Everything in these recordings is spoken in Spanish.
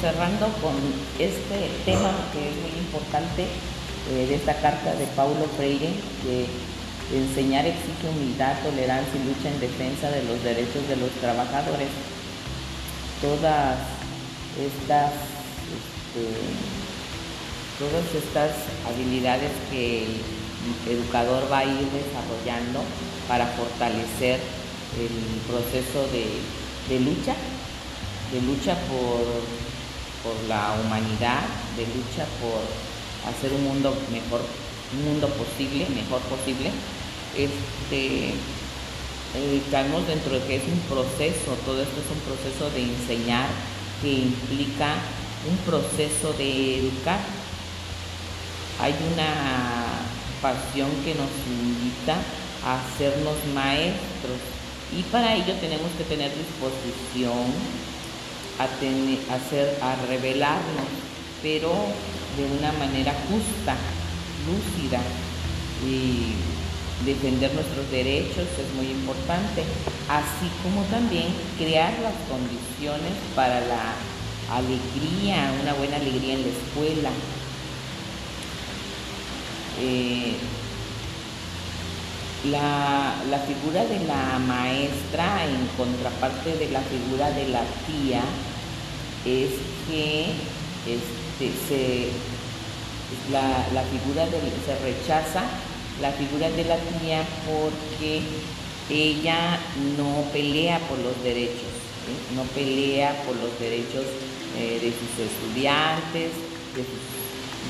cerrando con este tema que es muy importante eh, de esta carta de Paulo Freire, que enseñar exige humildad, tolerancia y lucha en defensa de los derechos de los trabajadores. Todas estas, este, todas estas habilidades que el educador va a ir desarrollando para fortalecer el proceso de lucha de lucha por, por la humanidad, de lucha por hacer un mundo mejor, un mundo posible, mejor posible, este, eh, caemos dentro de que es un proceso, todo esto es un proceso de enseñar que implica un proceso de educar. Hay una pasión que nos invita a hacernos maestros y para ello tenemos que tener disposición, a, hacer, a revelarnos, pero de una manera justa, lúcida y defender nuestros derechos es muy importante, así como también crear las condiciones para la alegría, una buena alegría en la escuela. Eh, la, figura de la maestra en contraparte de la figura de la tía es que este, se, la, figura de, se rechaza la figura de la tía porque ella no pelea por los derechos, no pelea por los derechos eh, de sus estudiantes,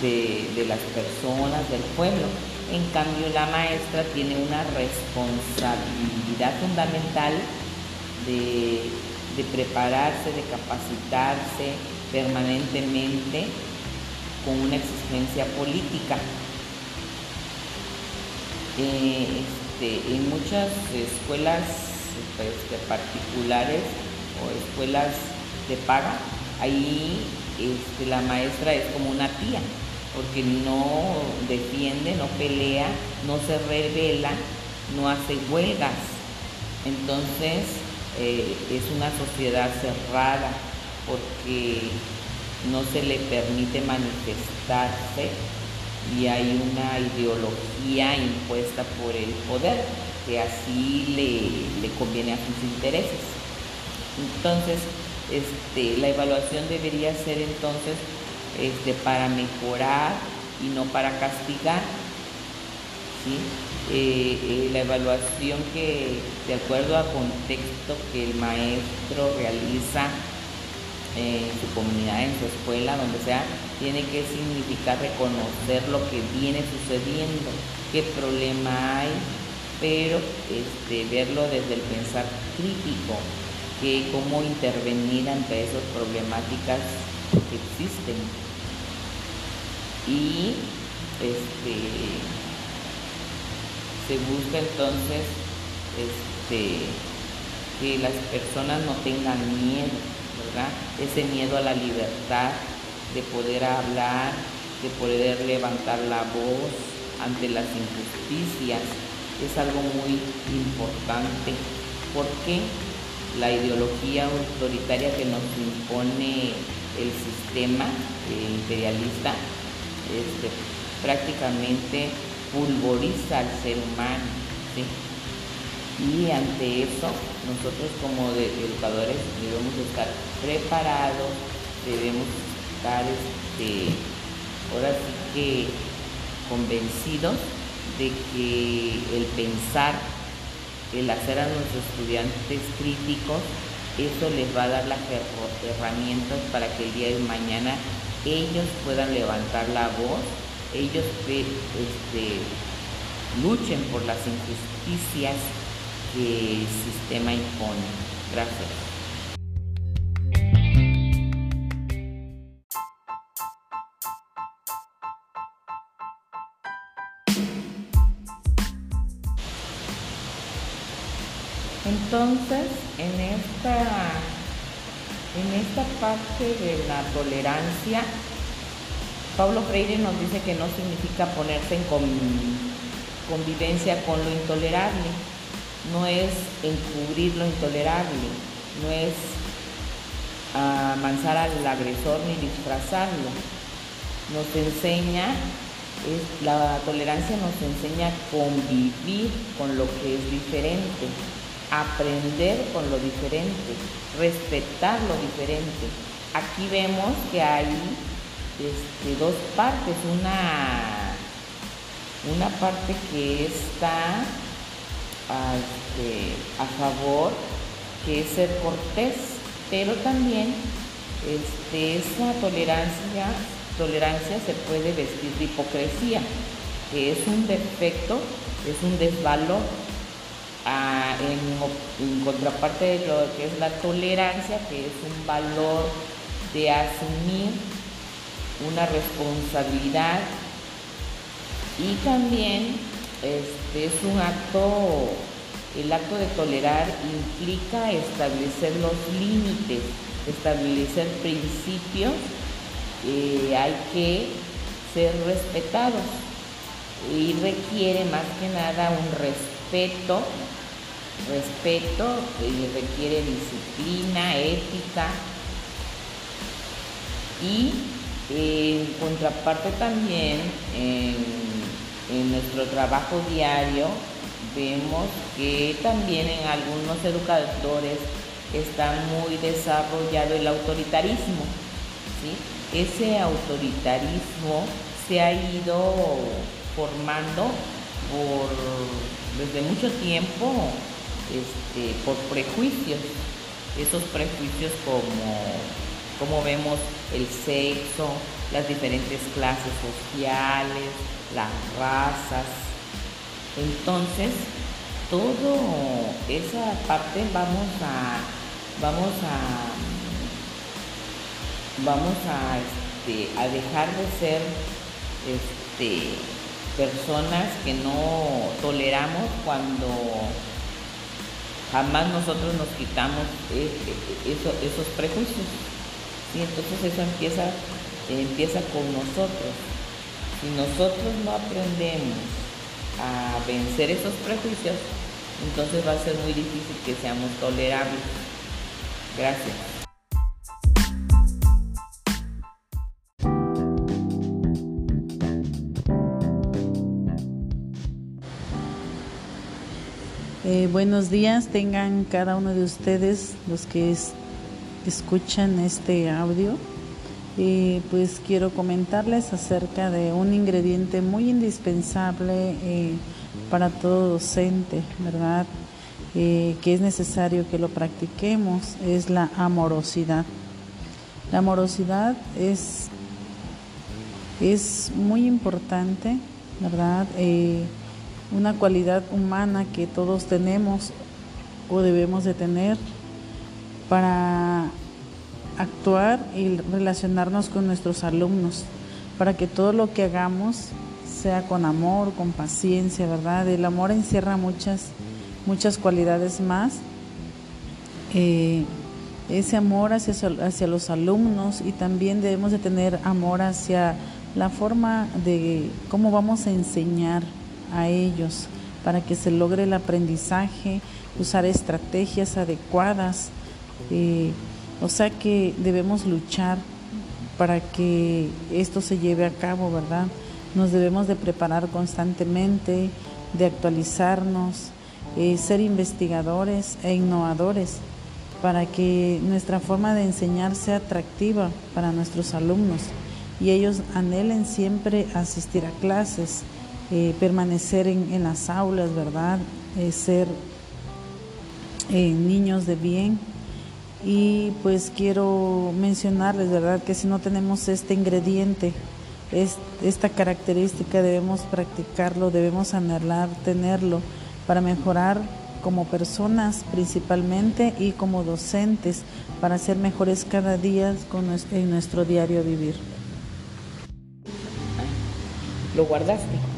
de, de las personas, del pueblo en cambio, la maestra tiene una responsabilidad fundamental de, prepararse, de capacitarse permanentemente con una exigencia política. Eh, este, en muchas escuelas este, particulares o escuelas de paga, ahí este, la maestra es como una tía, porque no defiende, no pelea, no se revela, no hace huelgas. Entonces eh, es una sociedad cerrada porque no se le permite manifestarse y hay una ideología impuesta por el poder que así le, conviene a sus intereses. Entonces, este, la evaluación debería ser entonces este, para mejorar y no para castigar. Eh, eh, la evaluación que, de acuerdo al contexto que el maestro realiza en su comunidad, en su escuela, donde sea, tiene que significar reconocer lo que viene sucediendo, qué problema hay, pero este, verlo desde el pensar crítico, que cómo intervenir ante esas problemáticas existen. Y este, se busca entonces este, que las personas no tengan miedo, ¿verdad? Ese miedo a la libertad de poder hablar, de poder levantar la voz ante las injusticias, es algo muy importante porque la ideología autoritaria que nos impone el sistema eh, imperialista este, prácticamente pulvoriza al ser humano. Y ante eso, nosotros como educadores debemos estar preparados, debemos estar, este, ahora sí que convencidos de que el pensar, el hacer a nuestros estudiantes críticos, eso les va a dar las herramientas para que el día de mañana ellos puedan levantar la voz, ellos este, luchen por las injusticias que el sistema impone. Gracias. Entonces, en esta, en esta parte de la tolerancia, Pablo Freire nos dice que no significa ponerse en convivencia con lo intolerable, no es encubrir lo intolerable, no es a manzar al agresor ni disfrazarlo. Nos enseña, la tolerancia nos enseña a convivir con lo que es diferente, aprender con lo diferente, respetar lo diferente. Aquí vemos que hay este, dos partes, una, una parte que está a, este, a favor, que es ser cortés, pero también este, esa tolerancia, tolerancia se puede vestir de hipocresía, que es un defecto, es un desvalor. En, en, contraparte de lo que es la tolerancia, que es un valor de asumir una responsabilidad y también este, es un acto, el acto de tolerar implica establecer los límites, establecer principios, eh, hay que ser respetados y requiere más que nada un respeto, respeto y requiere disciplina, ética y en contraparte también en, nuestro trabajo diario vemos que también en algunos educadores está muy desarrollado el autoritarismo. Ese autoritarismo se ha ido formando por, desde mucho tiempo este, por prejuicios. Esos prejuicios como como vemos el sexo, las diferentes clases sociales, las razas. Entonces, todo esa parte vamos a vamos a vamos a, este, a dejar de ser este, personas que no toleramos cuando jamás nosotros nos quitamos eh, eh, esos prejuicios. Y entonces eso empieza, empieza con nosotros. Si nosotros no aprendemos a vencer esos prejuicios, entonces va a ser muy difícil que seamos tolerables. Gracias. Eh, buenos días, tengan cada uno de ustedes los que es, escuchan este audio y pues quiero comentarles acerca de un ingrediente muy indispensable eh, para todo docente, ¿verdad? Eh, que es necesario que lo practiquemos, es la amorosidad. La amorosidad es, es muy importante, ¿verdad? Una cualidad humana que todos tenemos o debemos de tener para actuar y relacionarnos con nuestros alumnos, para que todo lo que hagamos sea con amor, con paciencia, ¿verdad? El amor encierra muchas, muchas cualidades más. Eh, ese amor hacia, hacia los alumnos y también debemos de tener amor hacia la forma de cómo vamos a enseñar a ellos para que se logre el aprendizaje, usar estrategias adecuadas eh, o sea que debemos luchar para que esto se lleve a cabo, ¿verdad? Nos debemos de preparar constantemente, de actualizarnos, eh, ser investigadores e innovadores para que nuestra forma de enseñar sea atractiva para nuestros alumnos y ellos anhelen siempre asistir a clases, eh, permanecer en, las aulas, ¿verdad? ser niños de bien y pues quiero mencionarles, ¿verdad?, que si no tenemos este ingrediente, esta característica, debemos practicarlo, debemos anhelar tenerlo para mejorar como personas principalmente y como docentes para ser mejores cada día con en nuestro diario vivir. ¿Lo guardaste?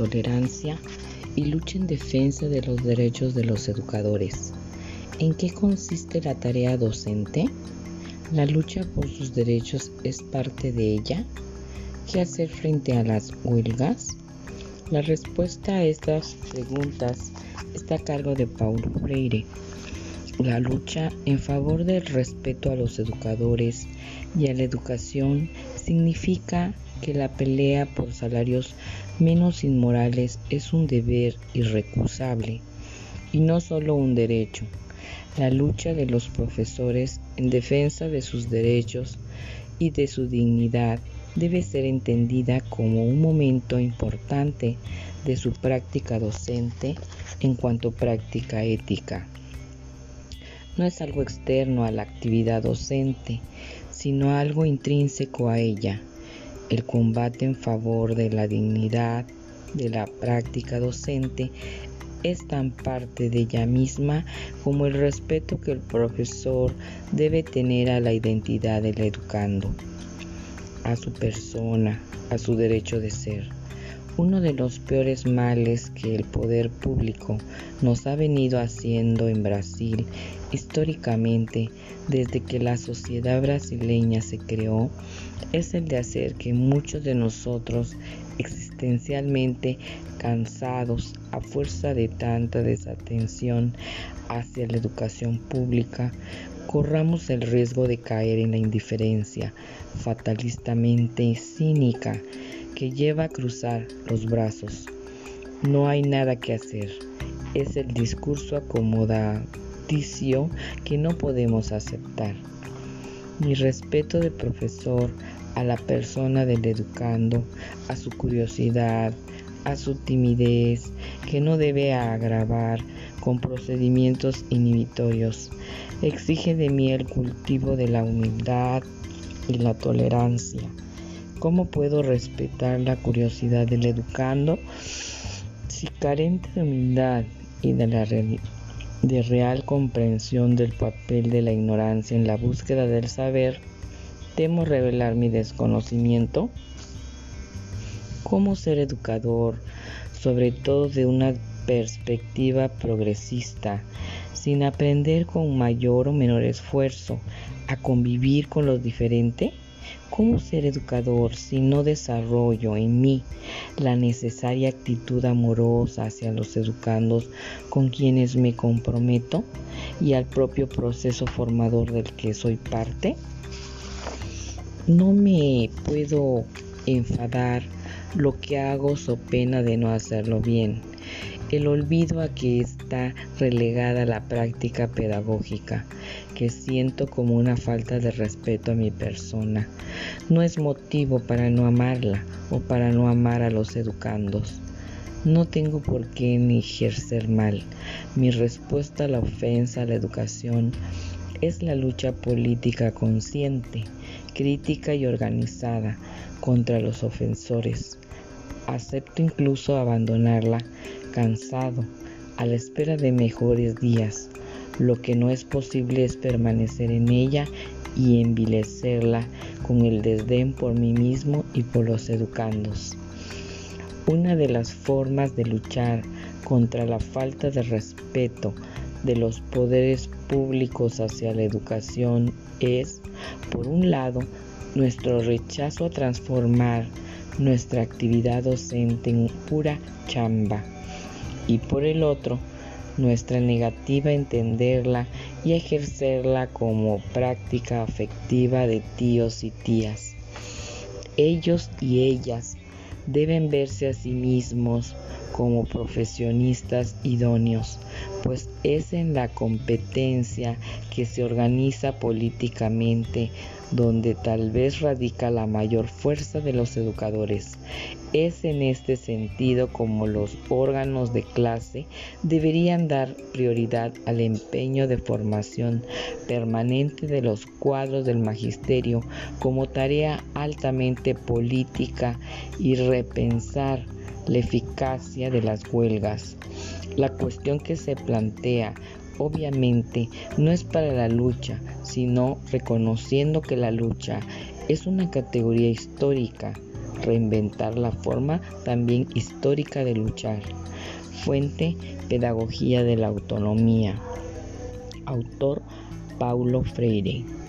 Tolerancia y lucha en defensa de los derechos de los educadores. ¿En qué consiste la tarea docente? ¿La lucha por sus derechos es parte de ella? ¿Qué hacer frente a las huelgas? La respuesta a estas preguntas está a cargo de Paulo Freire. La lucha en favor del respeto a los educadores y a la educación significa que la pelea por salarios menos inmorales es un deber irrecusable y no solo un derecho. La lucha de los profesores en defensa de sus derechos y de su dignidad debe ser entendida como un momento importante de su práctica docente en cuanto práctica ética. No es algo externo a la actividad docente, sino algo intrínseco a ella. El combate en favor de la dignidad de la práctica docente es tan parte de ella misma como el respeto que el profesor debe tener a la identidad del educando, a su persona, a su derecho de ser. Uno de los peores males que el poder público nos ha venido haciendo en Brasil históricamente desde que la sociedad brasileña se creó es el de hacer que muchos de nosotros existencialmente cansados a fuerza de tanta desatención hacia la educación pública, corramos el riesgo de caer en la indiferencia fatalistamente cínica que lleva a cruzar los brazos. No hay nada que hacer. Es el discurso acomodaticio que no podemos aceptar. Mi respeto de profesor a la persona del educando, a su curiosidad, a su timidez, que no debe agravar con procedimientos inhibitorios. Exige de mí el cultivo de la humildad y la tolerancia. ¿Cómo puedo respetar la curiosidad del educando si carente de humildad y de la de real comprensión del papel de la ignorancia en la búsqueda del saber, temo revelar mi desconocimiento? cómo ser educador, sobre todo de una perspectiva progresista, sin aprender con mayor o menor esfuerzo a convivir con lo diferente? ¿Cómo ser educador si no desarrollo en mí la necesaria actitud amorosa hacia los educandos con quienes me comprometo y al propio proceso formador del que soy parte? No me puedo enfadar lo que hago so pena de no hacerlo bien. El olvido a que está relegada la práctica pedagógica, que siento como una falta de respeto a mi persona, no es motivo para no amarla o para no amar a los educandos. No tengo por qué ni ejercer mal. Mi respuesta a la ofensa a la educación es la lucha política consciente, crítica y organizada contra los ofensores. Acepto incluso abandonarla cansado, a la espera de mejores días. Lo que no es posible es permanecer en ella y envilecerla con el desdén por mí mismo y por los educandos. Una de las formas de luchar contra la falta de respeto de los poderes públicos hacia la educación es, por un lado, nuestro rechazo a transformar nuestra actividad docente en pura chamba y por el otro nuestra negativa a entenderla y ejercerla como práctica afectiva de tíos y tías. Ellos y ellas deben verse a sí mismos como profesionistas idóneos, pues es en la competencia que se organiza políticamente donde tal vez radica la mayor fuerza de los educadores. Es en este sentido como los órganos de clase deberían dar prioridad al empeño de formación permanente de los cuadros del magisterio como tarea altamente política y repensar la eficacia de las huelgas. La cuestión que se plantea obviamente no es para la lucha, sino reconociendo que la lucha es una categoría histórica, reinventar la forma también histórica de luchar. Fuente, Pedagogía de la Autonomía. Autor, Paulo Freire.